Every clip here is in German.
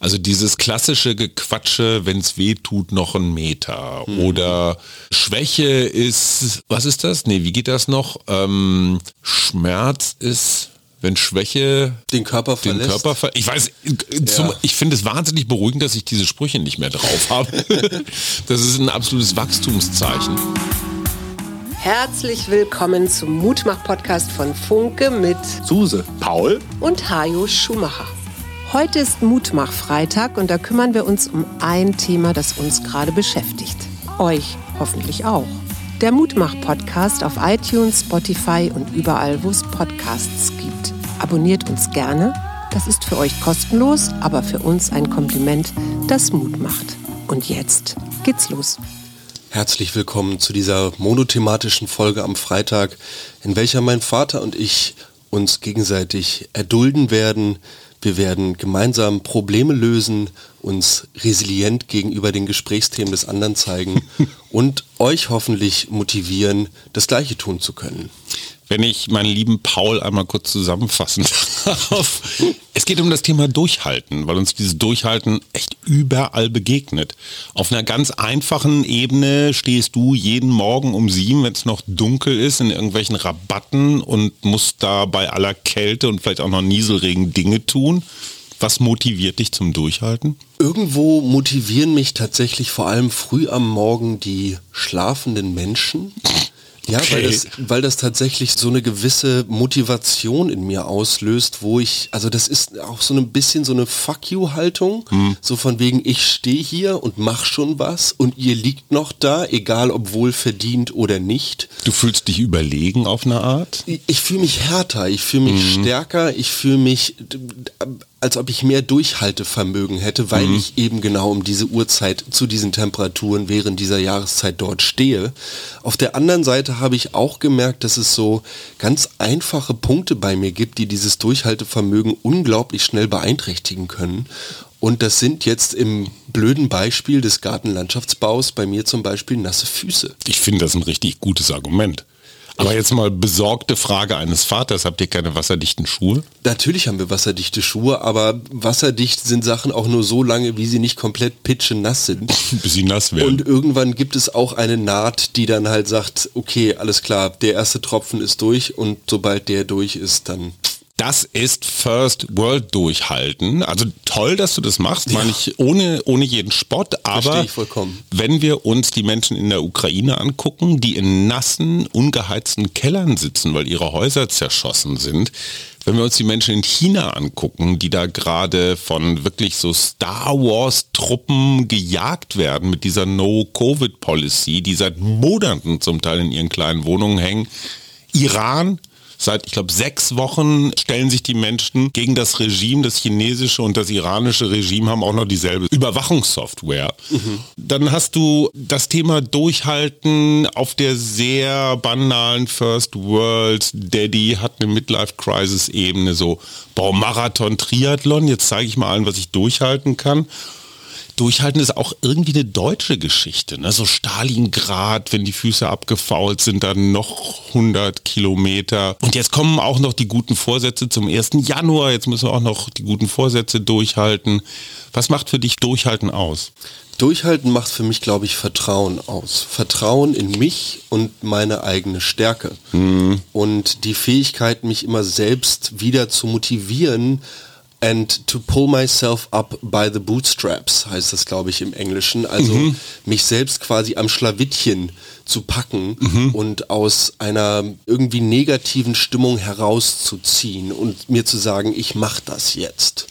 Also dieses klassische Gequatsche, wenn es weh tut, noch ein Meter. Mhm. Oder Schwäche ist, was ist das? Nee, wie geht das noch? Ähm, Schmerz ist wenn Schwäche den Körper verlässt. Den Körper ver ich weiß, zum, ja. ich finde es wahnsinnig beruhigend, dass ich diese Sprüche nicht mehr drauf habe. das ist ein absolutes Wachstumszeichen. Herzlich willkommen zum Mutmach-Podcast von Funke mit Suse, Paul und Hajo Schumacher. Heute ist Mutmach-Freitag und da kümmern wir uns um ein Thema, das uns gerade beschäftigt. Euch hoffentlich auch. Der Mutmach-Podcast auf iTunes, Spotify und überall, wo es Podcasts gibt. Abonniert uns gerne. Das ist für euch kostenlos, aber für uns ein Kompliment, das Mut macht. Und jetzt geht's los. Herzlich willkommen zu dieser monothematischen Folge am Freitag, in welcher mein Vater und ich uns gegenseitig erdulden werden, wir werden gemeinsam Probleme lösen, uns resilient gegenüber den Gesprächsthemen des anderen zeigen und euch hoffentlich motivieren, das Gleiche tun zu können wenn ich meinen lieben Paul einmal kurz zusammenfassen darf. Es geht um das Thema Durchhalten, weil uns dieses Durchhalten echt überall begegnet. Auf einer ganz einfachen Ebene stehst du jeden Morgen um sieben, wenn es noch dunkel ist, in irgendwelchen Rabatten und musst da bei aller Kälte und vielleicht auch noch Nieselregen Dinge tun. Was motiviert dich zum Durchhalten? Irgendwo motivieren mich tatsächlich vor allem früh am Morgen die schlafenden Menschen. Ja, okay. weil, das, weil das tatsächlich so eine gewisse Motivation in mir auslöst, wo ich, also das ist auch so ein bisschen so eine Fuck you-Haltung, hm. so von wegen, ich stehe hier und mach schon was und ihr liegt noch da, egal ob wohl verdient oder nicht. Du fühlst dich überlegen auf eine Art? Ich, ich fühle mich härter, ich fühle mich hm. stärker, ich fühle mich als ob ich mehr Durchhaltevermögen hätte, weil mhm. ich eben genau um diese Uhrzeit zu diesen Temperaturen während dieser Jahreszeit dort stehe. Auf der anderen Seite habe ich auch gemerkt, dass es so ganz einfache Punkte bei mir gibt, die dieses Durchhaltevermögen unglaublich schnell beeinträchtigen können. Und das sind jetzt im blöden Beispiel des Gartenlandschaftsbaus bei mir zum Beispiel nasse Füße. Ich finde das ein richtig gutes Argument. Aber jetzt mal besorgte Frage eines Vaters, habt ihr keine wasserdichten Schuhe? Natürlich haben wir wasserdichte Schuhe, aber wasserdicht sind Sachen auch nur so lange, wie sie nicht komplett pitschenass sind. Bis sie nass werden. Und irgendwann gibt es auch eine Naht, die dann halt sagt, okay, alles klar, der erste Tropfen ist durch und sobald der durch ist, dann das ist First World durchhalten. Also toll, dass du das machst, ja. meine ich ohne, ohne jeden Spott. Aber wenn wir uns die Menschen in der Ukraine angucken, die in nassen, ungeheizten Kellern sitzen, weil ihre Häuser zerschossen sind, wenn wir uns die Menschen in China angucken, die da gerade von wirklich so Star Wars Truppen gejagt werden mit dieser No-Covid-Policy, die seit Monaten zum Teil in ihren kleinen Wohnungen hängen, Iran, Seit, ich glaube, sechs Wochen stellen sich die Menschen gegen das Regime, das chinesische und das iranische Regime haben auch noch dieselbe Überwachungssoftware. Mhm. Dann hast du das Thema Durchhalten auf der sehr banalen First World. Daddy hat eine Midlife-Crisis-Ebene, so, boah, Marathon, Triathlon, jetzt zeige ich mal allen, was ich durchhalten kann. Durchhalten ist auch irgendwie eine deutsche Geschichte. Ne? So Stalingrad, wenn die Füße abgefault sind, dann noch 100 Kilometer. Und jetzt kommen auch noch die guten Vorsätze zum 1. Januar. Jetzt müssen wir auch noch die guten Vorsätze durchhalten. Was macht für dich Durchhalten aus? Durchhalten macht für mich, glaube ich, Vertrauen aus. Vertrauen in mich und meine eigene Stärke. Mhm. Und die Fähigkeit, mich immer selbst wieder zu motivieren, and to pull myself up by the bootstraps, heißt das, glaube ich, im Englischen. Also mhm. mich selbst quasi am Schlawittchen zu packen mhm. und aus einer irgendwie negativen Stimmung herauszuziehen und mir zu sagen, ich mache das jetzt.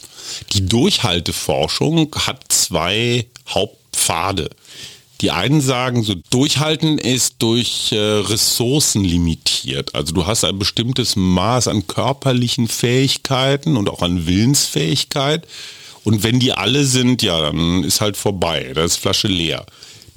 Die Durchhalteforschung hat zwei Hauptpfade. Die einen sagen, so durchhalten ist durch äh, Ressourcen limitiert. Also du hast ein bestimmtes Maß an körperlichen Fähigkeiten und auch an Willensfähigkeit. Und wenn die alle sind, ja, dann ist halt vorbei. Da ist Flasche leer.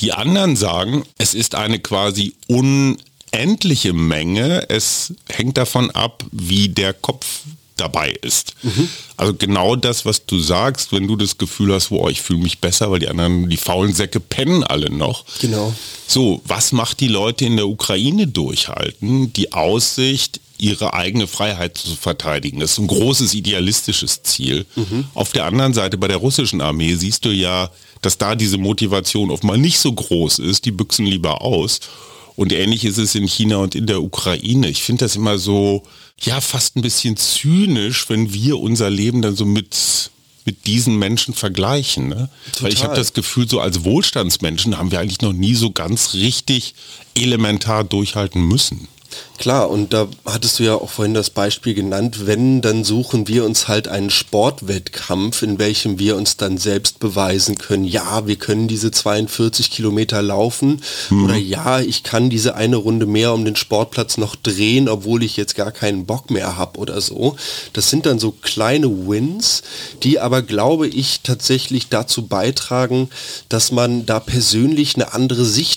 Die anderen sagen, es ist eine quasi unendliche Menge. Es hängt davon ab, wie der Kopf dabei ist. Mhm. Also genau das, was du sagst, wenn du das Gefühl hast, wo ich fühle mich besser, weil die anderen, die faulen Säcke pennen alle noch. Genau. So, was macht die Leute in der Ukraine durchhalten? Die Aussicht, ihre eigene Freiheit zu verteidigen. Das ist ein großes idealistisches Ziel. Mhm. Auf der anderen Seite bei der russischen Armee siehst du ja, dass da diese Motivation oft mal nicht so groß ist. Die büchsen lieber aus. Und ähnlich ist es in China und in der Ukraine. Ich finde das immer so, ja, fast ein bisschen zynisch, wenn wir unser Leben dann so mit mit diesen Menschen vergleichen. Ne? Weil ich habe das Gefühl, so als Wohlstandsmenschen haben wir eigentlich noch nie so ganz richtig elementar durchhalten müssen. Klar, und da hattest du ja auch vorhin das Beispiel genannt, wenn, dann suchen wir uns halt einen Sportwettkampf, in welchem wir uns dann selbst beweisen können, ja, wir können diese 42 Kilometer laufen mhm. oder ja, ich kann diese eine Runde mehr um den Sportplatz noch drehen, obwohl ich jetzt gar keinen Bock mehr habe oder so. Das sind dann so kleine Wins, die aber, glaube ich, tatsächlich dazu beitragen, dass man da persönlich eine andere Sicht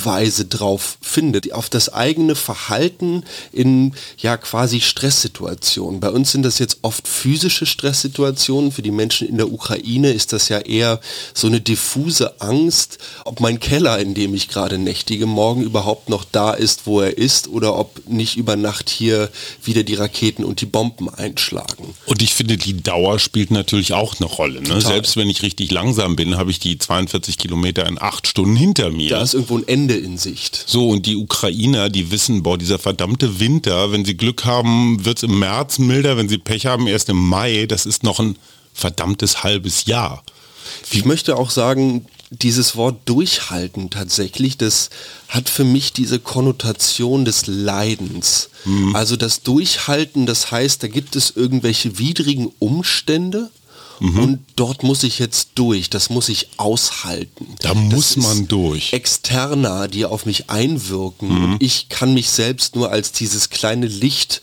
Sichtweise drauf findet, auf das eigene Verhalten in ja quasi Stresssituationen. Bei uns sind das jetzt oft physische Stresssituationen. Für die Menschen in der Ukraine ist das ja eher so eine diffuse Angst, ob mein Keller, in dem ich gerade nächtige, morgen überhaupt noch da ist, wo er ist, oder ob nicht über Nacht hier wieder die Raketen und die Bomben einschlagen. Und ich finde, die Dauer spielt natürlich auch eine Rolle. Ne? Selbst wenn ich richtig langsam bin, habe ich die 42 Kilometer in acht Stunden hinter mir. Da ist irgendwo ein Ende in Sicht. So, und die Ukrainer, die wissen, boah, dieser verdammte Winter, wenn sie Glück haben, wird es im März milder, wenn sie Pech haben, erst im Mai, das ist noch ein verdammtes halbes Jahr. Ich möchte auch sagen, dieses Wort durchhalten tatsächlich, das hat für mich diese Konnotation des Leidens. Mhm. Also das Durchhalten, das heißt, da gibt es irgendwelche widrigen Umstände Mhm. Und dort muss ich jetzt durch, das muss ich aushalten. Da muss man durch. Externer, die auf mich einwirken. Mhm. Und ich kann mich selbst nur als dieses kleine Licht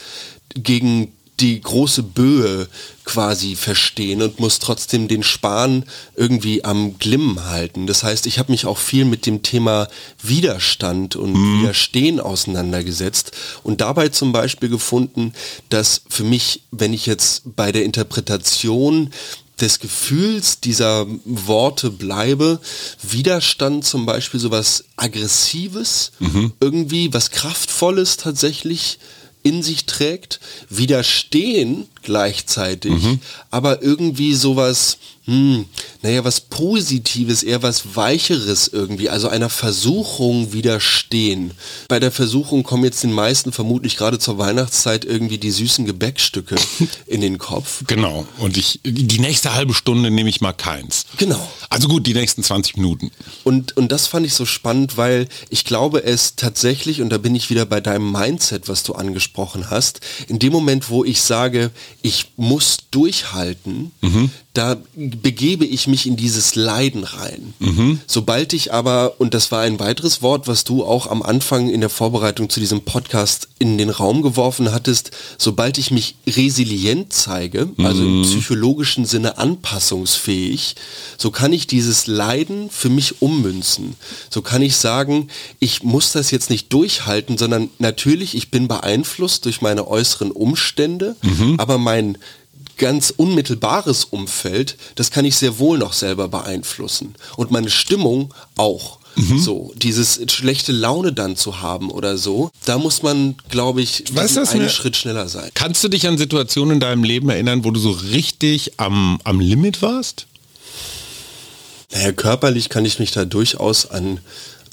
gegen die große Böe quasi verstehen und muss trotzdem den Spahn irgendwie am Glimmen halten. Das heißt, ich habe mich auch viel mit dem Thema Widerstand und mhm. Widerstehen auseinandergesetzt und dabei zum Beispiel gefunden, dass für mich, wenn ich jetzt bei der Interpretation des Gefühls dieser Worte bleibe, Widerstand zum Beispiel sowas Aggressives, mhm. irgendwie was Kraftvolles tatsächlich in sich trägt, Widerstehen gleichzeitig, mhm. aber irgendwie sowas, hm, naja, was Positives, eher was Weicheres irgendwie, also einer Versuchung widerstehen. Bei der Versuchung kommen jetzt den meisten vermutlich gerade zur Weihnachtszeit irgendwie die süßen Gebäckstücke in den Kopf. Genau. Und ich, die nächste halbe Stunde nehme ich mal keins. Genau. Also gut, die nächsten 20 Minuten. Und, und das fand ich so spannend, weil ich glaube es tatsächlich, und da bin ich wieder bei deinem Mindset, was du angesprochen hast, in dem Moment, wo ich sage, ich muss durchhalten, mhm. da begebe ich mich in dieses Leiden rein. Mhm. Sobald ich aber, und das war ein weiteres Wort, was du auch am Anfang in der Vorbereitung zu diesem Podcast in den Raum geworfen hattest, sobald ich mich resilient zeige, also mhm. im psychologischen Sinne anpassungsfähig, so kann ich dieses Leiden für mich ummünzen. So kann ich sagen, ich muss das jetzt nicht durchhalten, sondern natürlich, ich bin beeinflusst durch meine äußeren Umstände, mhm. Aber mein ganz unmittelbares Umfeld, das kann ich sehr wohl noch selber beeinflussen. Und meine Stimmung auch. Mhm. So, dieses schlechte Laune dann zu haben oder so, da muss man, glaube ich, weißt einen mir, Schritt schneller sein. Kannst du dich an Situationen in deinem Leben erinnern, wo du so richtig am, am Limit warst? Naja, körperlich kann ich mich da durchaus an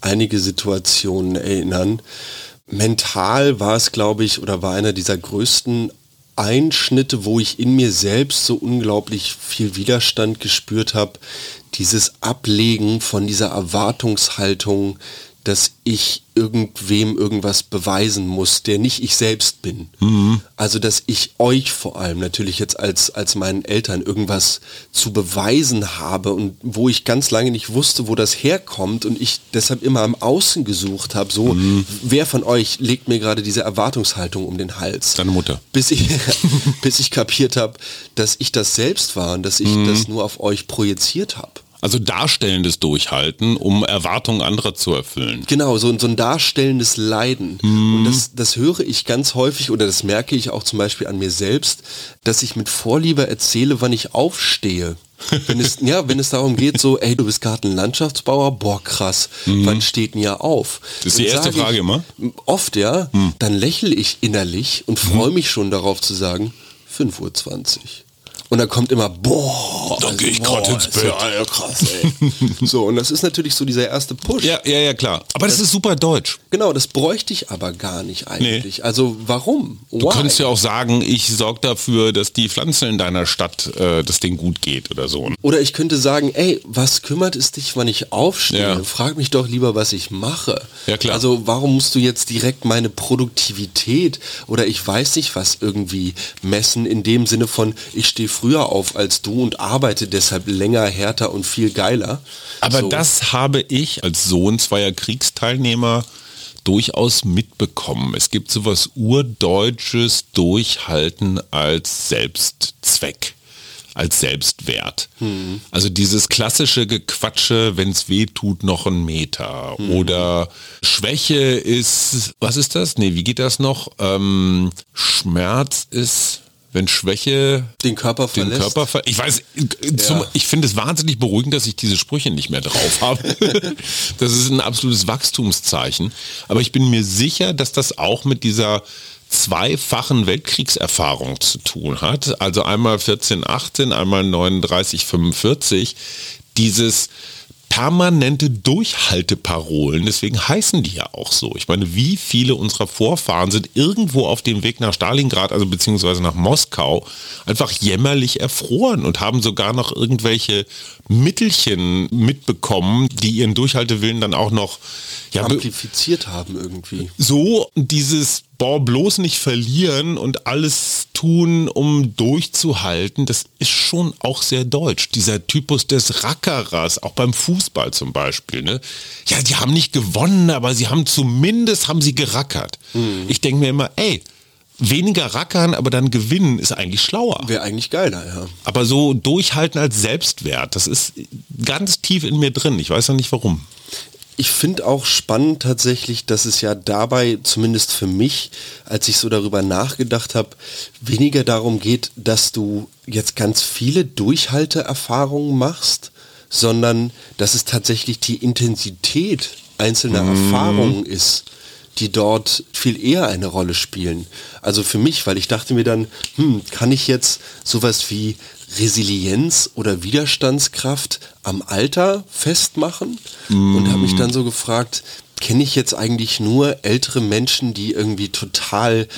einige Situationen erinnern. Mental war es, glaube ich, oder war einer dieser größten Einschnitte, wo ich in mir selbst so unglaublich viel Widerstand gespürt habe, dieses Ablegen von dieser Erwartungshaltung, dass ich irgendwem irgendwas beweisen muss, der nicht ich selbst bin. Mhm. Also dass ich euch vor allem natürlich jetzt als, als meinen Eltern irgendwas zu beweisen habe und wo ich ganz lange nicht wusste, wo das herkommt und ich deshalb immer am Außen gesucht habe, so mhm. wer von euch legt mir gerade diese Erwartungshaltung um den Hals? Deine Mutter. Bis ich, bis ich kapiert habe, dass ich das selbst war und dass ich mhm. das nur auf euch projiziert habe. Also darstellendes Durchhalten, um Erwartungen anderer zu erfüllen. Genau, so, so ein darstellendes Leiden. Mhm. Und das, das höre ich ganz häufig oder das merke ich auch zum Beispiel an mir selbst, dass ich mit Vorliebe erzähle, wann ich aufstehe. wenn es, ja, wenn es darum geht, so, ey, du bist gerade ein Landschaftsbauer, boah, krass, mhm. wann steht denn ja auf? Das ist die erste Frage ich, immer? Oft, ja. Mhm. Dann lächle ich innerlich und freue mhm. mich schon darauf zu sagen, 5.20 Uhr. Und dann kommt immer, boah, dann also, gehe ich gerade ins Bett. Ja, krass, ey. so, und das ist natürlich so dieser erste Push. Ja, ja, ja, klar. Aber das, das ist super deutsch. Genau, das bräuchte ich aber gar nicht eigentlich. Nee. Also warum? Why? Du könntest ja auch sagen, ich sorge dafür, dass die Pflanzen in deiner Stadt, äh, dass denen gut geht oder so. Oder ich könnte sagen, ey, was kümmert es dich, wann ich aufstehe? Ja. Frag mich doch lieber, was ich mache. Ja, klar. Also warum musst du jetzt direkt meine Produktivität oder ich weiß nicht was irgendwie messen in dem Sinne von, ich stehe früher auf als du und arbeite deshalb länger, härter und viel geiler. Aber so. das habe ich als Sohn zweier Kriegsteilnehmer durchaus mitbekommen. Es gibt sowas urdeutsches Durchhalten als Selbstzweck als Selbstwert. Hm. Also dieses klassische Gequatsche, wenn es weh tut, noch ein Meter. Hm. Oder Schwäche ist, was ist das? Nee, wie geht das noch? Ähm, Schmerz ist wenn Schwäche den Körper verlässt. Den Körper ver ich weiß, zum, ja. ich finde es wahnsinnig beruhigend, dass ich diese Sprüche nicht mehr drauf habe. das ist ein absolutes Wachstumszeichen. Aber ich bin mir sicher, dass das auch mit dieser zweifachen Weltkriegserfahrung zu tun hat. Also einmal 14, 18, einmal 39, 45. Dieses permanente Durchhalteparolen. Deswegen heißen die ja auch so. Ich meine, wie viele unserer Vorfahren sind irgendwo auf dem Weg nach Stalingrad, also beziehungsweise nach Moskau, einfach jämmerlich erfroren und haben sogar noch irgendwelche Mittelchen mitbekommen, die ihren Durchhaltewillen dann auch noch ja, amplifiziert haben irgendwie. So dieses boah, bloß nicht verlieren und alles tun, um durchzuhalten, das ist schon auch sehr deutsch. Dieser Typus des Rackerers, auch beim Fußball zum Beispiel. Ne? Ja, die haben nicht gewonnen, aber sie haben zumindest haben sie gerackert. Mhm. Ich denke mir immer, ey, weniger rackern, aber dann gewinnen, ist eigentlich schlauer. Wäre eigentlich geiler, ja. Aber so durchhalten als Selbstwert, das ist ganz tief in mir drin. Ich weiß noch nicht warum. Ich finde auch spannend tatsächlich, dass es ja dabei, zumindest für mich, als ich so darüber nachgedacht habe, weniger darum geht, dass du jetzt ganz viele Durchhalteerfahrungen machst, sondern dass es tatsächlich die Intensität einzelner mm. Erfahrungen ist, die dort viel eher eine Rolle spielen. Also für mich, weil ich dachte mir dann, hm, kann ich jetzt sowas wie Resilienz oder Widerstandskraft am Alter festmachen mm. und habe mich dann so gefragt, kenne ich jetzt eigentlich nur ältere Menschen, die irgendwie total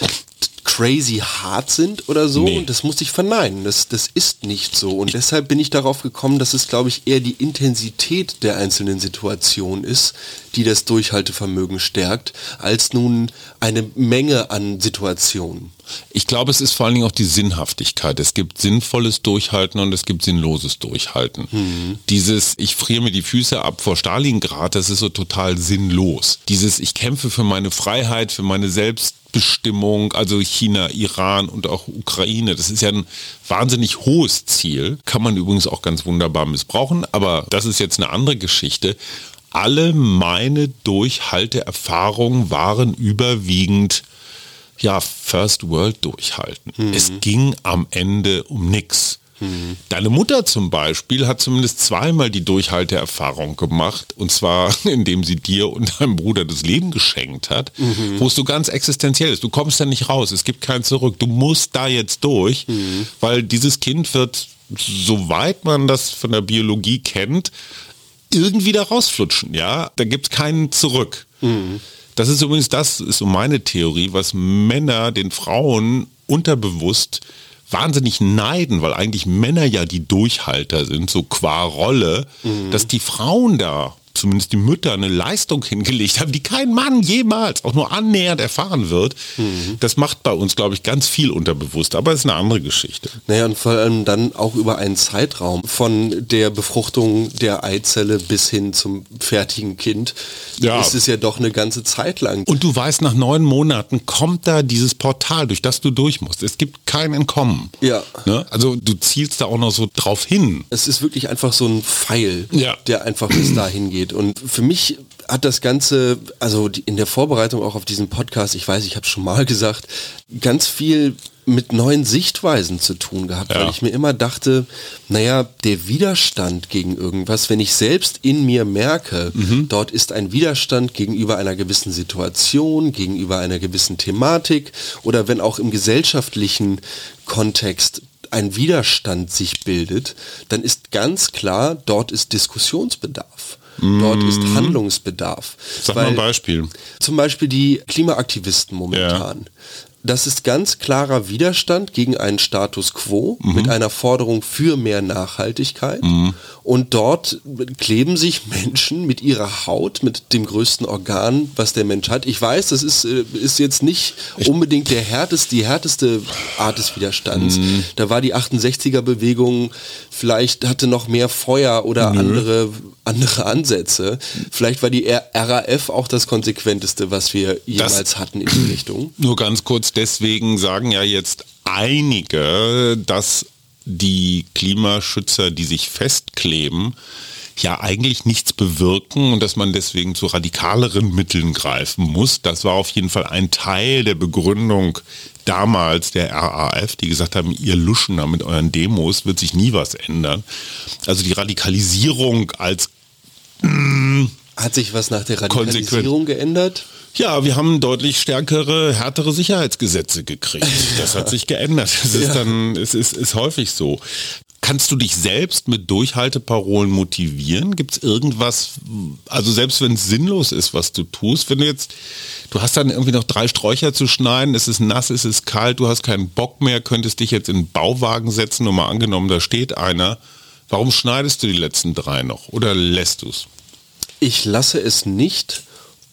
crazy hart sind oder so. Nee. Und das muss ich verneinen. Das, das ist nicht so. Und deshalb bin ich darauf gekommen, dass es, glaube ich, eher die Intensität der einzelnen Situation ist, die das Durchhaltevermögen stärkt, als nun eine Menge an Situationen. Ich glaube, es ist vor allen Dingen auch die Sinnhaftigkeit. Es gibt sinnvolles Durchhalten und es gibt sinnloses Durchhalten. Mhm. Dieses, ich friere mir die Füße ab vor Stalingrad, das ist so total sinnlos. Dieses, ich kämpfe für meine Freiheit, für meine Selbstbestimmung, also China, Iran und auch Ukraine. Das ist ja ein wahnsinnig hohes Ziel. Kann man übrigens auch ganz wunderbar missbrauchen, aber das ist jetzt eine andere Geschichte alle meine Durchhalteerfahrungen waren überwiegend ja, First World durchhalten. Mhm. Es ging am Ende um nichts. Mhm. Deine Mutter zum Beispiel hat zumindest zweimal die Durchhalteerfahrung gemacht, und zwar indem sie dir und deinem Bruder das Leben geschenkt hat, mhm. wo es so ganz existenziell ist. Du kommst da nicht raus, es gibt kein Zurück. Du musst da jetzt durch, mhm. weil dieses Kind wird, soweit man das von der Biologie kennt, irgendwie da rausflutschen, ja. Da gibt es keinen zurück. Das ist übrigens das, ist so meine Theorie, was Männer den Frauen unterbewusst wahnsinnig neiden, weil eigentlich Männer ja die Durchhalter sind, so qua Rolle, mhm. dass die Frauen da zumindest die Mütter eine Leistung hingelegt haben, die kein Mann jemals auch nur annähernd erfahren wird. Mhm. Das macht bei uns, glaube ich, ganz viel unterbewusst, aber es ist eine andere Geschichte. Naja, und vor allem dann auch über einen Zeitraum von der Befruchtung der Eizelle bis hin zum fertigen Kind ja. ist es ja doch eine ganze Zeit lang. Und du weißt, nach neun Monaten kommt da dieses Portal, durch das du durch musst. Es gibt kein Entkommen. Ja. Ne? Also du zielst da auch noch so drauf hin. Es ist wirklich einfach so ein Pfeil, ja. der einfach bis dahin geht. Und für mich hat das Ganze, also in der Vorbereitung auch auf diesen Podcast, ich weiß, ich habe schon mal gesagt, ganz viel mit neuen Sichtweisen zu tun gehabt, ja. weil ich mir immer dachte, naja, der Widerstand gegen irgendwas, wenn ich selbst in mir merke, mhm. dort ist ein Widerstand gegenüber einer gewissen Situation, gegenüber einer gewissen Thematik oder wenn auch im gesellschaftlichen Kontext ein Widerstand sich bildet, dann ist ganz klar, dort ist Diskussionsbedarf. Dort ist mhm. Handlungsbedarf. Sag mal ein Beispiel. Zum Beispiel die Klimaaktivisten momentan. Das ist ganz klarer Widerstand gegen einen Status quo mhm. mit einer Forderung für mehr Nachhaltigkeit. Mhm. Und dort kleben sich Menschen mit ihrer Haut, mit dem größten Organ, was der Mensch hat. Ich weiß, das ist, äh, ist jetzt nicht unbedingt der härteste, die härteste Art des Widerstands. Mhm. Da war die 68er Bewegung, vielleicht hatte noch mehr Feuer oder andere, andere Ansätze. Vielleicht war die RAF auch das konsequenteste, was wir jemals das, hatten in die Richtung. Nur ganz kurz, deswegen sagen ja jetzt einige, dass die Klimaschützer, die sich festkleben, ja eigentlich nichts bewirken und dass man deswegen zu radikaleren Mitteln greifen muss. Das war auf jeden Fall ein Teil der Begründung damals der RAF, die gesagt haben, ihr Luschen da mit euren Demos wird sich nie was ändern. Also die Radikalisierung als hat sich was nach der Radikalisierung geändert? Ja, wir haben deutlich stärkere, härtere Sicherheitsgesetze gekriegt. Das hat sich geändert. Es ist ja. dann, es ist, ist häufig so. Kannst du dich selbst mit Durchhalteparolen motivieren? Gibt es irgendwas, also selbst wenn es sinnlos ist, was du tust, wenn du jetzt, du hast dann irgendwie noch drei Sträucher zu schneiden, es ist nass, es ist kalt, du hast keinen Bock mehr, könntest dich jetzt in einen Bauwagen setzen und mal angenommen, da steht einer. Warum schneidest du die letzten drei noch oder lässt du es? Ich lasse es nicht,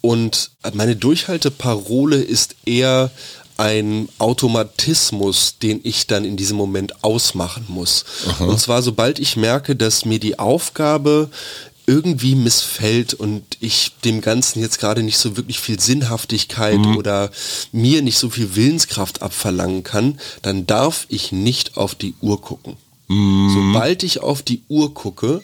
und meine Durchhalteparole ist eher ein Automatismus, den ich dann in diesem Moment ausmachen muss. Aha. Und zwar, sobald ich merke, dass mir die Aufgabe irgendwie missfällt und ich dem Ganzen jetzt gerade nicht so wirklich viel Sinnhaftigkeit mhm. oder mir nicht so viel Willenskraft abverlangen kann, dann darf ich nicht auf die Uhr gucken. Mhm. Sobald ich auf die Uhr gucke,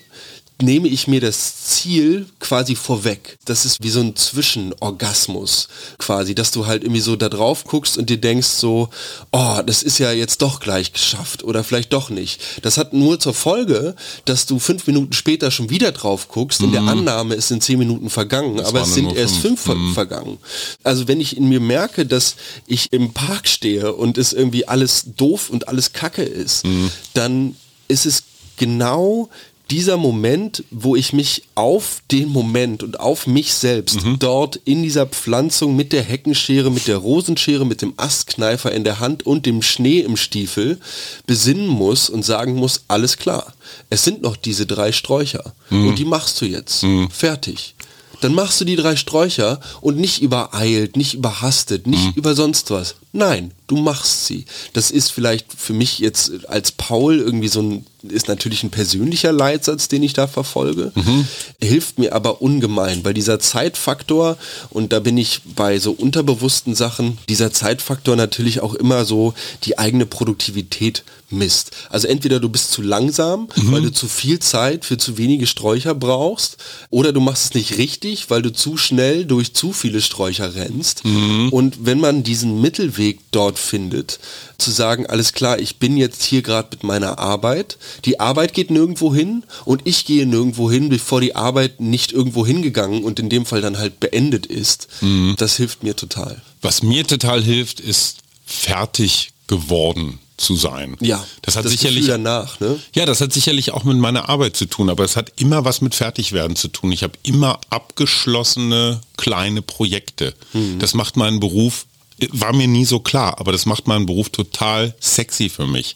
nehme ich mir das Ziel quasi vorweg. Das ist wie so ein Zwischenorgasmus quasi, dass du halt irgendwie so da drauf guckst und dir denkst so, oh, das ist ja jetzt doch gleich geschafft oder vielleicht doch nicht. Das hat nur zur Folge, dass du fünf Minuten später schon wieder drauf guckst. In der mhm. Annahme es sind zehn Minuten vergangen, das aber es sind erst fünf, fünf mhm. vergangen. Also wenn ich in mir merke, dass ich im Park stehe und es irgendwie alles doof und alles kacke ist, mhm. dann ist es genau dieser Moment, wo ich mich auf den Moment und auf mich selbst mhm. dort in dieser Pflanzung mit der Heckenschere, mit der Rosenschere, mit dem Astkneifer in der Hand und dem Schnee im Stiefel besinnen muss und sagen muss, alles klar, es sind noch diese drei Sträucher mhm. und die machst du jetzt. Mhm. Fertig dann machst du die drei Sträucher und nicht übereilt, nicht überhastet, nicht mhm. über sonst was. Nein, du machst sie. Das ist vielleicht für mich jetzt als Paul irgendwie so ein, ist natürlich ein persönlicher Leitsatz, den ich da verfolge. Mhm. Hilft mir aber ungemein, weil dieser Zeitfaktor, und da bin ich bei so unterbewussten Sachen, dieser Zeitfaktor natürlich auch immer so die eigene Produktivität misst. Also entweder du bist zu langsam, mhm. weil du zu viel Zeit für zu wenige Sträucher brauchst, oder du machst es nicht richtig, weil du zu schnell durch zu viele Sträucher rennst. Mhm. Und wenn man diesen Mittelweg dort findet, zu sagen, alles klar, ich bin jetzt hier gerade mit meiner Arbeit, die Arbeit geht nirgendwo hin und ich gehe nirgendwo hin, bevor die Arbeit nicht irgendwo hingegangen und in dem Fall dann halt beendet ist. Mhm. Das hilft mir total. Was mir total hilft, ist fertig geworden zu sein. Ja, das hat das sicherlich danach, ne? Ja, das hat sicherlich auch mit meiner Arbeit zu tun, aber es hat immer was mit Fertigwerden zu tun. Ich habe immer abgeschlossene kleine Projekte. Mhm. Das macht meinen Beruf war mir nie so klar, aber das macht meinen Beruf total sexy für mich.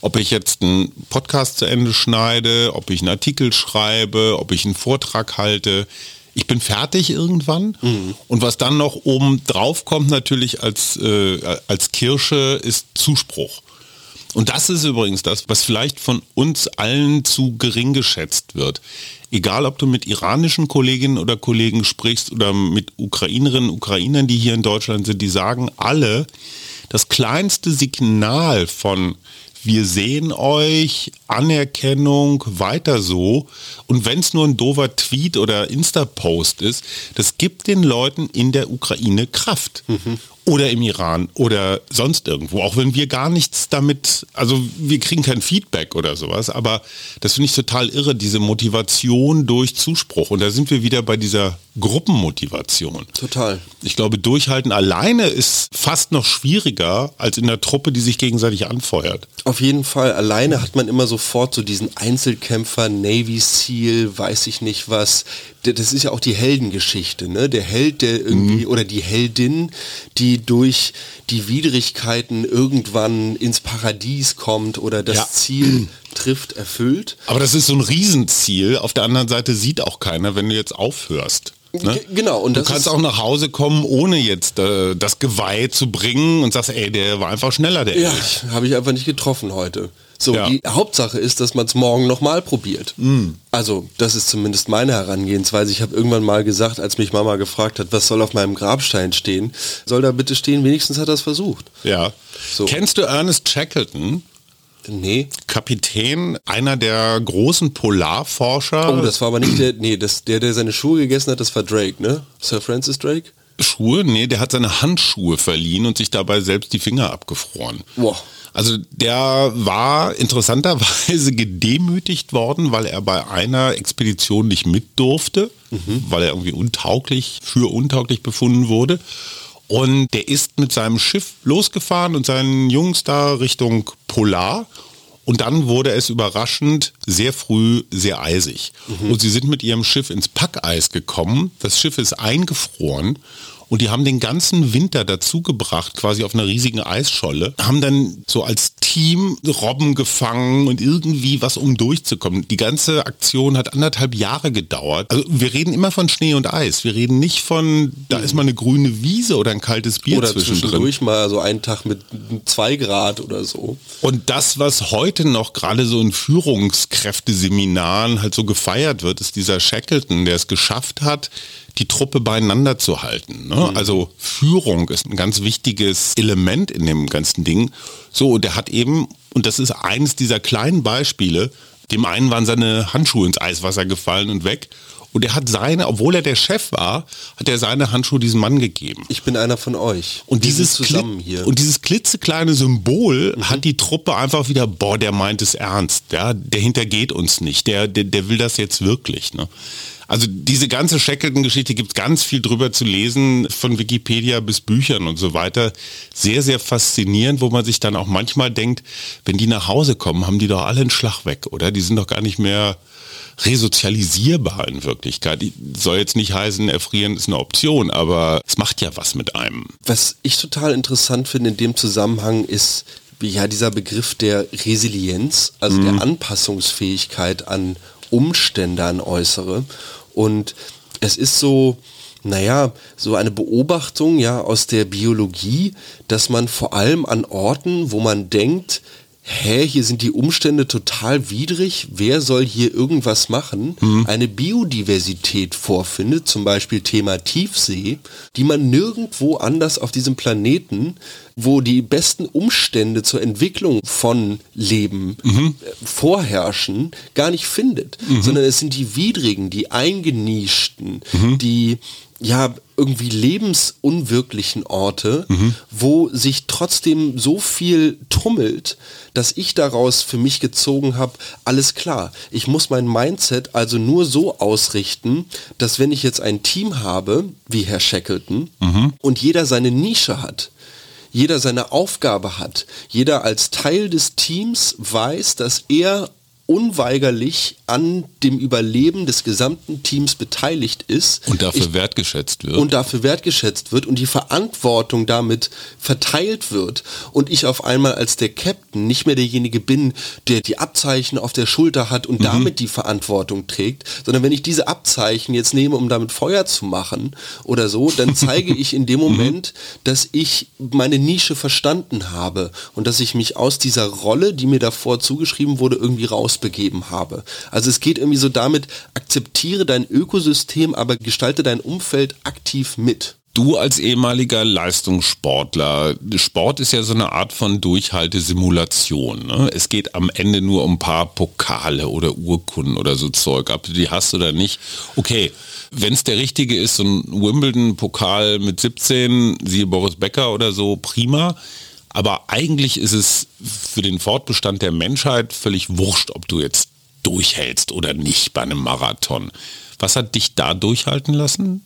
Ob ich jetzt einen Podcast zu Ende schneide, ob ich einen Artikel schreibe, ob ich einen Vortrag halte. Ich bin fertig irgendwann. Mhm. Und was dann noch oben drauf kommt natürlich als, äh, als Kirsche ist Zuspruch. Und das ist übrigens das, was vielleicht von uns allen zu gering geschätzt wird. Egal, ob du mit iranischen Kolleginnen oder Kollegen sprichst oder mit Ukrainerinnen und Ukrainern, die hier in Deutschland sind, die sagen alle, das kleinste Signal von wir sehen euch, Anerkennung, weiter so. Und wenn es nur ein doofer Tweet oder Insta-Post ist, das gibt den Leuten in der Ukraine Kraft. Mhm oder im Iran oder sonst irgendwo, auch wenn wir gar nichts damit, also wir kriegen kein Feedback oder sowas, aber das finde ich total irre, diese Motivation durch Zuspruch. Und da sind wir wieder bei dieser Gruppenmotivation. Total. Ich glaube, durchhalten alleine ist fast noch schwieriger als in der Truppe, die sich gegenseitig anfeuert. Auf jeden Fall. Alleine hat man immer sofort so diesen Einzelkämpfer, Navy Seal, weiß ich nicht was. Das ist ja auch die Heldengeschichte, ne? Der Held, der irgendwie, mhm. oder die Heldin, die durch die Widrigkeiten irgendwann ins Paradies kommt oder das ja. Ziel trifft, erfüllt. Aber das ist so ein Riesenziel. Auf der anderen Seite sieht auch keiner, wenn du jetzt aufhörst. Ne? Genau. Und du kannst auch nach Hause kommen, ohne jetzt äh, das Geweih zu bringen und sagst, ey, der war einfach schneller, der Ja, habe ich einfach nicht getroffen heute. So, ja. die Hauptsache ist, dass man es morgen nochmal probiert. Mm. Also, das ist zumindest meine Herangehensweise. Ich habe irgendwann mal gesagt, als mich Mama gefragt hat, was soll auf meinem Grabstein stehen, soll da bitte stehen, wenigstens hat er es versucht. Ja. So. Kennst du Ernest Shackleton? Nee. Kapitän einer der großen Polarforscher. Oh, das war aber nicht der, nee, das, der, der seine Schuhe gegessen hat, das war Drake, ne? Sir Francis Drake? Schuhe? Nee, der hat seine Handschuhe verliehen und sich dabei selbst die Finger abgefroren. Boah. Also der war interessanterweise gedemütigt worden, weil er bei einer Expedition nicht mit durfte, mhm. weil er irgendwie untauglich, für untauglich befunden wurde. Und der ist mit seinem Schiff losgefahren und seinen Jungs da Richtung Polar. Und dann wurde es überraschend sehr früh sehr eisig. Mhm. Und sie sind mit ihrem Schiff ins Packeis gekommen. Das Schiff ist eingefroren und die haben den ganzen Winter dazu gebracht, quasi auf einer riesigen Eisscholle, haben dann so als Team Robben gefangen und irgendwie was, um durchzukommen. Die ganze Aktion hat anderthalb Jahre gedauert. Also wir reden immer von Schnee und Eis. Wir reden nicht von, da ist mal eine grüne Wiese oder ein kaltes Bier oder zwischendrin. zwischendurch mal so einen Tag mit zwei Grad oder so. Und das, was heute noch gerade so in Führungskräfteseminaren halt so gefeiert wird, ist dieser Shackleton, der es geschafft hat, die Truppe beieinander zu halten. Ne? Mhm. Also Führung ist ein ganz wichtiges Element in dem ganzen Ding. So, und der hat eben, und das ist eines dieser kleinen Beispiele, dem einen waren seine Handschuhe ins Eiswasser gefallen und weg. Und er hat seine, obwohl er der Chef war, hat er seine Handschuhe diesem Mann gegeben. Ich bin einer von euch. Und dieses zusammen hier. Und dieses klitzekleine Symbol mhm. hat die Truppe einfach wieder, boah, der meint es ernst. Ja, der hintergeht uns nicht. Der, der, der will das jetzt wirklich. Ne? Also diese ganze Shackleton-Geschichte gibt es ganz viel drüber zu lesen, von Wikipedia bis Büchern und so weiter. Sehr, sehr faszinierend, wo man sich dann auch manchmal denkt, wenn die nach Hause kommen, haben die doch alle einen Schlag weg, oder? Die sind doch gar nicht mehr resozialisierbar in Wirklichkeit. Soll jetzt nicht heißen, erfrieren ist eine Option, aber es macht ja was mit einem. Was ich total interessant finde in dem Zusammenhang ist, ja, dieser Begriff der Resilienz, also mhm. der Anpassungsfähigkeit an Umstände, an äußere. Und es ist so, naja, so eine Beobachtung ja aus der Biologie, dass man vor allem an Orten, wo man denkt, hä, hier sind die Umstände total widrig, wer soll hier irgendwas machen, mhm. eine Biodiversität vorfindet, zum Beispiel Thema Tiefsee, die man nirgendwo anders auf diesem Planeten, wo die besten Umstände zur Entwicklung von Leben mhm. vorherrschen, gar nicht findet, mhm. sondern es sind die widrigen, die eingenischten, mhm. die ja, irgendwie lebensunwirklichen Orte, mhm. wo sich trotzdem so viel tummelt, dass ich daraus für mich gezogen habe, alles klar, ich muss mein Mindset also nur so ausrichten, dass wenn ich jetzt ein Team habe, wie Herr Shackleton, mhm. und jeder seine Nische hat, jeder seine Aufgabe hat, jeder als Teil des Teams weiß, dass er unweigerlich an dem Überleben des gesamten Teams beteiligt ist. Und dafür ich, wertgeschätzt wird. Und dafür wertgeschätzt wird und die Verantwortung damit verteilt wird. Und ich auf einmal als der Captain nicht mehr derjenige bin, der die Abzeichen auf der Schulter hat und mhm. damit die Verantwortung trägt, sondern wenn ich diese Abzeichen jetzt nehme, um damit Feuer zu machen oder so, dann zeige ich in dem mhm. Moment, dass ich meine Nische verstanden habe und dass ich mich aus dieser Rolle, die mir davor zugeschrieben wurde, irgendwie raus begeben habe. Also es geht irgendwie so damit, akzeptiere dein Ökosystem, aber gestalte dein Umfeld aktiv mit. Du als ehemaliger Leistungssportler, Sport ist ja so eine Art von Durchhaltesimulation. Ne? Es geht am Ende nur um paar Pokale oder Urkunden oder so Zeug, du die hast oder nicht. Okay, wenn es der richtige ist, so ein Wimbledon-Pokal mit 17, siehe Boris Becker oder so, prima. Aber eigentlich ist es für den Fortbestand der Menschheit völlig wurscht, ob du jetzt durchhältst oder nicht bei einem Marathon. Was hat dich da durchhalten lassen?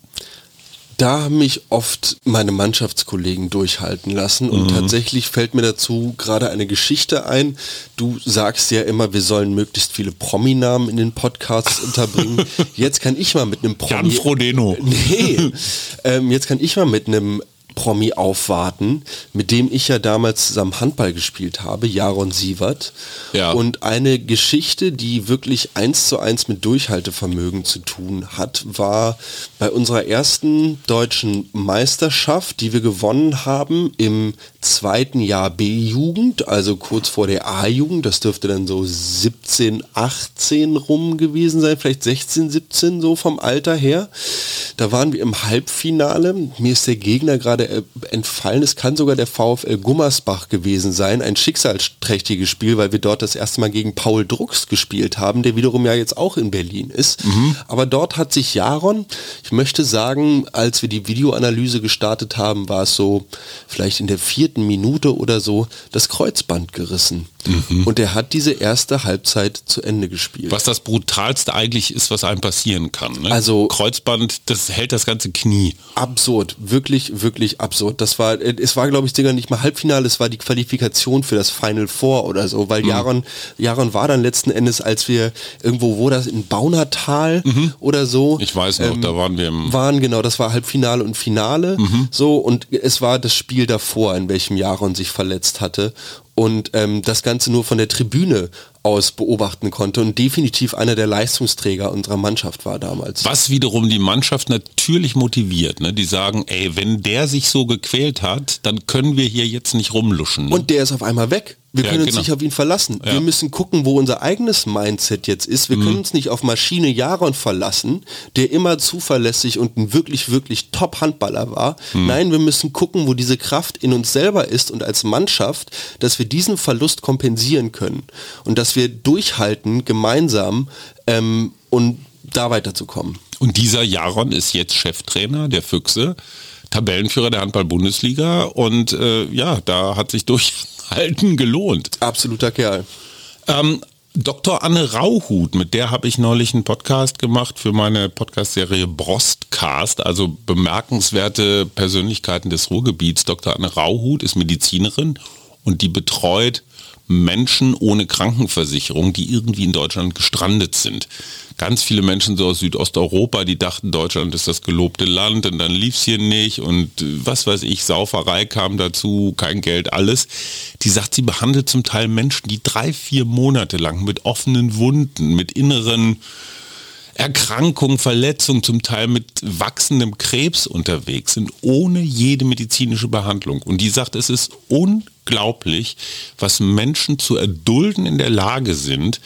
Da haben mich oft meine Mannschaftskollegen durchhalten lassen und mhm. tatsächlich fällt mir dazu gerade eine Geschichte ein. Du sagst ja immer, wir sollen möglichst viele Prominamen in den Podcasts unterbringen. Jetzt kann ich mal mit einem Promi... Jan Frodeno. Nee, ähm, jetzt kann ich mal mit einem Promi aufwarten, mit dem ich ja damals zusammen Handball gespielt habe, Jaron Sievert. Ja. Und eine Geschichte, die wirklich eins zu eins mit Durchhaltevermögen zu tun hat, war bei unserer ersten deutschen Meisterschaft, die wir gewonnen haben im zweiten Jahr B-Jugend, also kurz vor der A-Jugend, das dürfte dann so 17, 18 rum gewesen sein, vielleicht 16, 17 so vom Alter her. Da waren wir im Halbfinale. Mir ist der Gegner gerade äh, entfallen. Es kann sogar der VfL Gummersbach gewesen sein. Ein schicksalsträchtiges Spiel, weil wir dort das erste Mal gegen Paul Drucks gespielt haben, der wiederum ja jetzt auch in Berlin ist. Mhm. Aber dort hat sich Jaron, ich möchte sagen, als wir die Videoanalyse gestartet haben, war es so vielleicht in der vierten Minute oder so das Kreuzband gerissen. Mhm. Und er hat diese erste Halbzeit zu Ende gespielt. Was das brutalste eigentlich ist, was einem passieren kann. Ne? Also Kreuzband, das hält das ganze Knie. Absurd, wirklich, wirklich absurd. Das war, es war, glaube ich, sogar nicht mal Halbfinale, es war die Qualifikation für das Final Four oder so, weil mhm. Jaron, Jaron war dann letzten Endes, als wir irgendwo, wo das in Baunatal mhm. oder so. Ich weiß noch, ähm, da waren wir im. Waren, genau, das war Halbfinale und Finale. Mhm. So, und es war das Spiel davor, in welchem Jaron sich verletzt hatte und ähm, das Ganze nur von der Tribüne aus beobachten konnte und definitiv einer der Leistungsträger unserer Mannschaft war damals. Was wiederum die Mannschaft natürlich motiviert. Ne? Die sagen, ey, wenn der sich so gequält hat, dann können wir hier jetzt nicht rumluschen. Ne? Und der ist auf einmal weg. Wir ja, können uns genau. nicht auf ihn verlassen. Ja. Wir müssen gucken, wo unser eigenes Mindset jetzt ist. Wir mhm. können uns nicht auf Maschine Jaron verlassen, der immer zuverlässig und ein wirklich, wirklich Top-Handballer war. Mhm. Nein, wir müssen gucken, wo diese Kraft in uns selber ist und als Mannschaft, dass wir diesen Verlust kompensieren können. Und dass wir durchhalten, gemeinsam ähm, und da weiterzukommen. Und dieser Jaron ist jetzt Cheftrainer der Füchse. Tabellenführer der Handball-Bundesliga und äh, ja, da hat sich durch Halten gelohnt. Absoluter Kerl. Ähm, Dr. Anne Rauhut, mit der habe ich neulich einen Podcast gemacht für meine Podcast-Serie Brostcast, also bemerkenswerte Persönlichkeiten des Ruhrgebiets. Dr. Anne Rauhut ist Medizinerin und die betreut Menschen ohne Krankenversicherung, die irgendwie in Deutschland gestrandet sind. Ganz viele Menschen so aus Südosteuropa, die dachten, Deutschland ist das gelobte Land und dann lief es hier nicht und äh, was weiß ich, Sauferei kam dazu, kein Geld, alles. Die sagt, sie behandelt zum Teil Menschen, die drei, vier Monate lang mit offenen Wunden, mit inneren Erkrankungen, Verletzungen, zum Teil mit wachsendem Krebs unterwegs sind, ohne jede medizinische Behandlung. Und die sagt, es ist unglaublich, was Menschen zu erdulden in der Lage sind.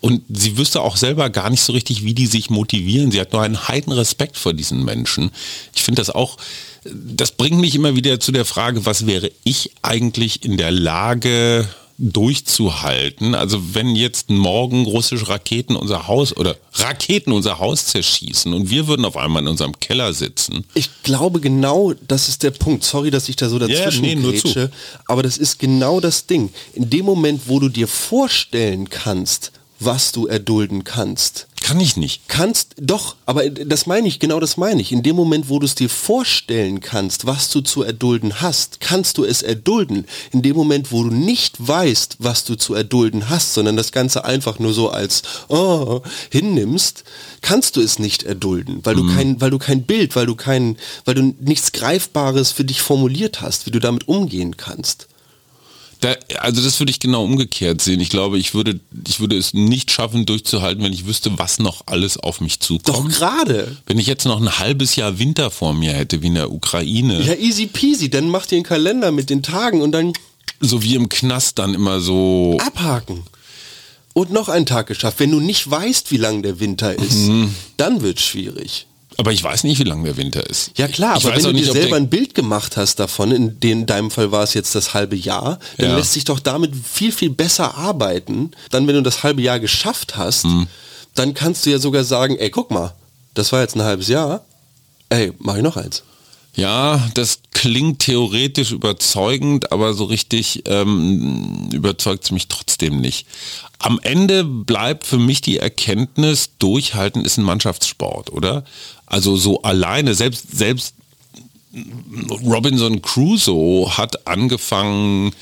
Und sie wüsste auch selber gar nicht so richtig, wie die sich motivieren. Sie hat nur einen heiden Respekt vor diesen Menschen. Ich finde das auch, das bringt mich immer wieder zu der Frage, was wäre ich eigentlich in der Lage, durchzuhalten. Also wenn jetzt morgen russische Raketen unser Haus oder Raketen unser Haus zerschießen und wir würden auf einmal in unserem Keller sitzen. Ich glaube genau, das ist der Punkt. Sorry, dass ich da so dazwischen ja, nee, grätsche, aber das ist genau das Ding. In dem Moment, wo du dir vorstellen kannst, was du erdulden kannst. Kann ich nicht. Kannst, doch, aber das meine ich, genau das meine ich. In dem Moment, wo du es dir vorstellen kannst, was du zu erdulden hast, kannst du es erdulden. In dem Moment, wo du nicht weißt, was du zu erdulden hast, sondern das Ganze einfach nur so als oh, hinnimmst, kannst du es nicht erdulden, weil du mhm. kein, weil du kein Bild, weil du kein, weil du nichts Greifbares für dich formuliert hast, wie du damit umgehen kannst. Da, also das würde ich genau umgekehrt sehen. Ich glaube, ich würde, ich würde es nicht schaffen, durchzuhalten, wenn ich wüsste, was noch alles auf mich zukommt. Doch gerade. Wenn ich jetzt noch ein halbes Jahr Winter vor mir hätte, wie in der Ukraine. Ja, easy peasy. Dann mach dir einen Kalender mit den Tagen und dann... So wie im Knast dann immer so... Abhaken. Und noch einen Tag geschafft. Wenn du nicht weißt, wie lang der Winter ist, mhm. dann wird es schwierig. Aber ich weiß nicht, wie lang der Winter ist. Ja klar, ich aber wenn du nicht, dir selber ein Bild gemacht hast davon, in, den, in deinem Fall war es jetzt das halbe Jahr, dann ja. lässt sich doch damit viel, viel besser arbeiten. Dann, wenn du das halbe Jahr geschafft hast, hm. dann kannst du ja sogar sagen, ey, guck mal, das war jetzt ein halbes Jahr, ey, mach ich noch eins. Ja, das klingt theoretisch überzeugend, aber so richtig ähm, überzeugt es mich trotzdem nicht. Am Ende bleibt für mich die Erkenntnis, durchhalten ist ein Mannschaftssport, oder? Also so alleine, selbst, selbst Robinson Crusoe hat angefangen,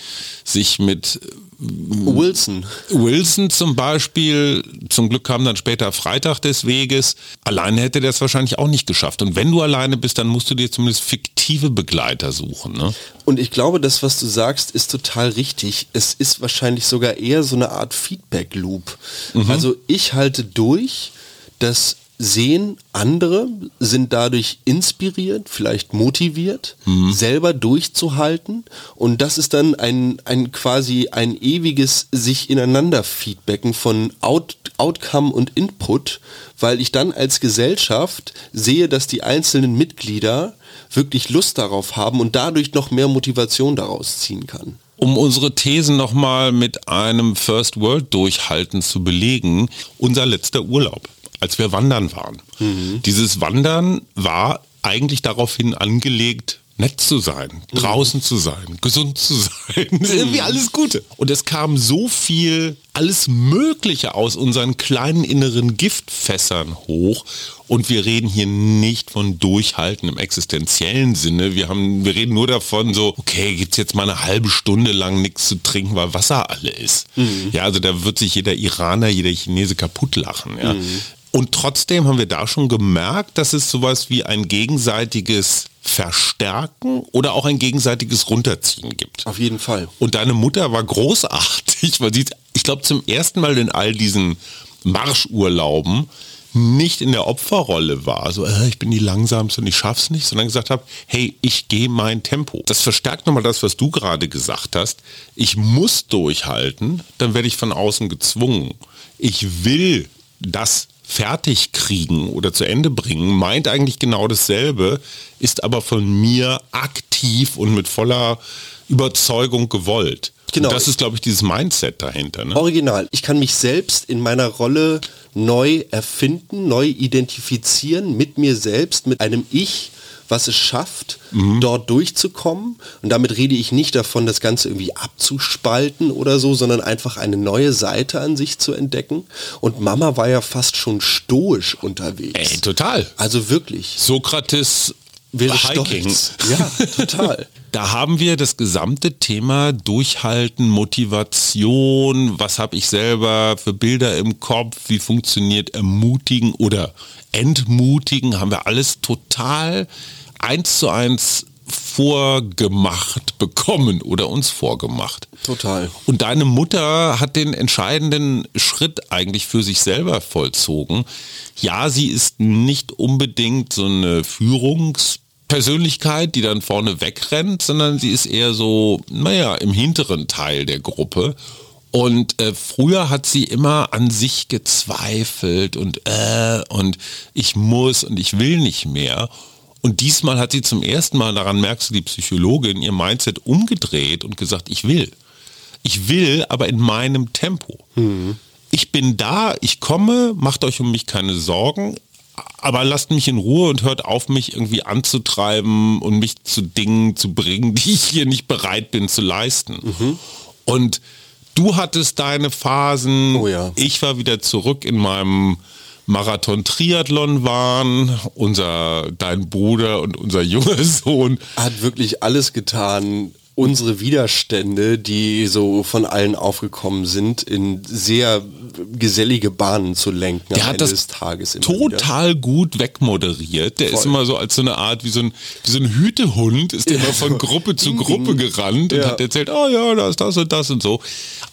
sich mit Wilson. Wilson zum Beispiel, zum Glück kam dann später Freitag des Weges. Alleine hätte der es wahrscheinlich auch nicht geschafft. Und wenn du alleine bist, dann musst du dir zumindest fiktive Begleiter suchen. Ne? Und ich glaube, das, was du sagst, ist total richtig. Es ist wahrscheinlich sogar eher so eine Art Feedback-Loop. Mhm. Also ich halte durch, dass sehen andere, sind dadurch inspiriert, vielleicht motiviert, mhm. selber durchzuhalten. Und das ist dann ein, ein quasi ein ewiges sich ineinander Feedbacken von Out, Outcome und Input, weil ich dann als Gesellschaft sehe, dass die einzelnen Mitglieder wirklich Lust darauf haben und dadurch noch mehr Motivation daraus ziehen kann. Um unsere Thesen nochmal mit einem First World Durchhalten zu belegen, unser letzter Urlaub als wir wandern waren. Mhm. Dieses Wandern war eigentlich daraufhin angelegt, nett zu sein, mhm. draußen zu sein, gesund zu sein, irgendwie alles Gute. Und es kam so viel, alles Mögliche aus unseren kleinen inneren Giftfässern hoch. Und wir reden hier nicht von Durchhalten im existenziellen Sinne. Wir haben, wir reden nur davon so, okay, gibt's jetzt mal eine halbe Stunde lang nichts zu trinken, weil Wasser alle ist. Mhm. Ja, also da wird sich jeder Iraner, jeder Chinese kaputt lachen. Ja. Mhm. Und trotzdem haben wir da schon gemerkt, dass es sowas wie ein gegenseitiges Verstärken oder auch ein gegenseitiges Runterziehen gibt. Auf jeden Fall. Und deine Mutter war großartig, weil sie, ich glaube, zum ersten Mal in all diesen Marschurlauben nicht in der Opferrolle war, so äh, ich bin die langsamste und ich schaff's nicht, sondern gesagt habe, hey, ich gehe mein Tempo. Das verstärkt nochmal das, was du gerade gesagt hast. Ich muss durchhalten, dann werde ich von außen gezwungen. Ich will das fertig kriegen oder zu Ende bringen, meint eigentlich genau dasselbe, ist aber von mir aktiv und mit voller Überzeugung gewollt. Genau. Und das ist, glaube ich, dieses Mindset dahinter. Ne? Original. Ich kann mich selbst in meiner Rolle neu erfinden, neu identifizieren mit mir selbst, mit einem Ich, was es schafft, mhm. dort durchzukommen. Und damit rede ich nicht davon, das Ganze irgendwie abzuspalten oder so, sondern einfach eine neue Seite an sich zu entdecken. Und Mama war ja fast schon stoisch unterwegs. Ey, total. Also wirklich. Sokrates wäre Hiking. Stolz. Ja, total. Da haben wir das gesamte Thema Durchhalten, Motivation, was habe ich selber für Bilder im Kopf, wie funktioniert Ermutigen oder Entmutigen, haben wir alles total eins zu eins vorgemacht bekommen oder uns vorgemacht. Total. Und deine Mutter hat den entscheidenden Schritt eigentlich für sich selber vollzogen. Ja, sie ist nicht unbedingt so eine Führungspersönlichkeit, die dann vorne wegrennt, sondern sie ist eher so, naja, im hinteren Teil der Gruppe. Und äh, früher hat sie immer an sich gezweifelt und äh, und ich muss und ich will nicht mehr. Und diesmal hat sie zum ersten Mal, daran merkst du die Psychologin, ihr Mindset umgedreht und gesagt, ich will. Ich will, aber in meinem Tempo. Mhm. Ich bin da, ich komme, macht euch um mich keine Sorgen, aber lasst mich in Ruhe und hört auf, mich irgendwie anzutreiben und mich zu Dingen zu bringen, die ich hier nicht bereit bin zu leisten. Mhm. Und Du hattest deine Phasen. Oh ja. Ich war wieder zurück in meinem Marathon-Triathlon waren. Unser, dein Bruder und unser junger Sohn. Hat wirklich alles getan, unsere Widerstände, die so von allen aufgekommen sind, in sehr gesellige Bahnen zu lenken. Der hat das total wieder. gut wegmoderiert. Der Voll. ist immer so als so eine Art, wie so ein, wie so ein Hütehund, ist ja, immer von Gruppe zu Gruppe gerannt ja. und hat erzählt, oh ja, da ist das und das und so.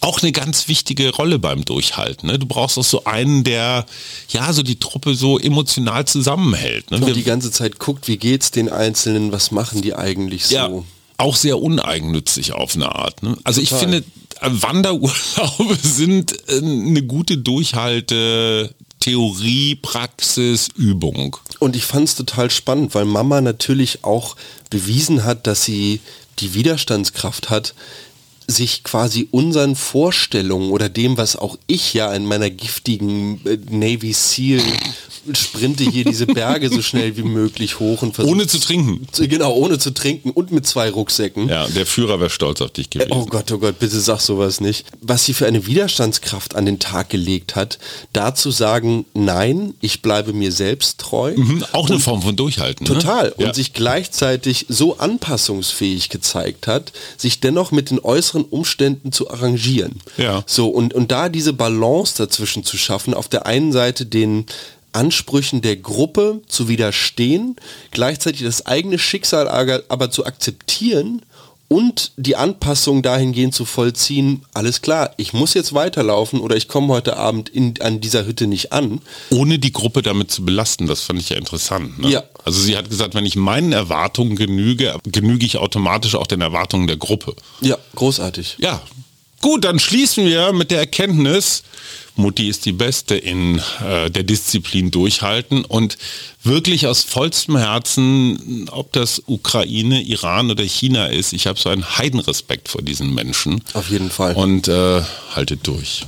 Auch eine ganz wichtige Rolle beim Durchhalten. Ne? Du brauchst auch so einen, der ja so die Truppe so emotional zusammenhält. Ne? Und die ganze Zeit guckt, wie geht's den Einzelnen, was machen die eigentlich so. Ja auch sehr uneigennützig auf eine Art. Ne? Also Total. ich finde, Wanderurlaube sind äh, eine gute Durchhalte. Theorie, Praxis, Übung. Und ich fand es total spannend, weil Mama natürlich auch bewiesen hat, dass sie die Widerstandskraft hat, sich quasi unseren Vorstellungen oder dem, was auch ich ja in meiner giftigen äh, Navy SEAL sprinte hier diese Berge so schnell wie möglich hoch und versuche. Ohne zu trinken. Genau, ohne zu trinken und mit zwei Rucksäcken. Ja, der Führer wäre stolz auf dich gewesen. Oh Gott, oh Gott, bitte sag sowas nicht. Was sie für eine Widerstandskraft an den Tag gelegt hat, da zu sagen, nein, ich bleibe mir selbst treu. Mhm, auch eine Form von Durchhalten. Ne? Total. Ne? Und sich gleichzeitig so anpassungsfähig gezeigt hat, sich dennoch mit den äußeren Umständen zu arrangieren. Ja. So, und, und da diese Balance dazwischen zu schaffen, auf der einen Seite den Ansprüchen der Gruppe zu widerstehen, gleichzeitig das eigene Schicksal aber zu akzeptieren und die Anpassung dahingehend zu vollziehen, alles klar, ich muss jetzt weiterlaufen oder ich komme heute Abend in, an dieser Hütte nicht an. Ohne die Gruppe damit zu belasten, das fand ich ja interessant. Ne? Ja. Also sie hat gesagt, wenn ich meinen Erwartungen genüge, genüge ich automatisch auch den Erwartungen der Gruppe. Ja, großartig. Ja, Gut, dann schließen wir mit der Erkenntnis, Mutti ist die Beste in äh, der Disziplin durchhalten und wirklich aus vollstem Herzen, ob das Ukraine, Iran oder China ist, ich habe so einen Heidenrespekt vor diesen Menschen. Auf jeden Fall. Und äh, haltet durch.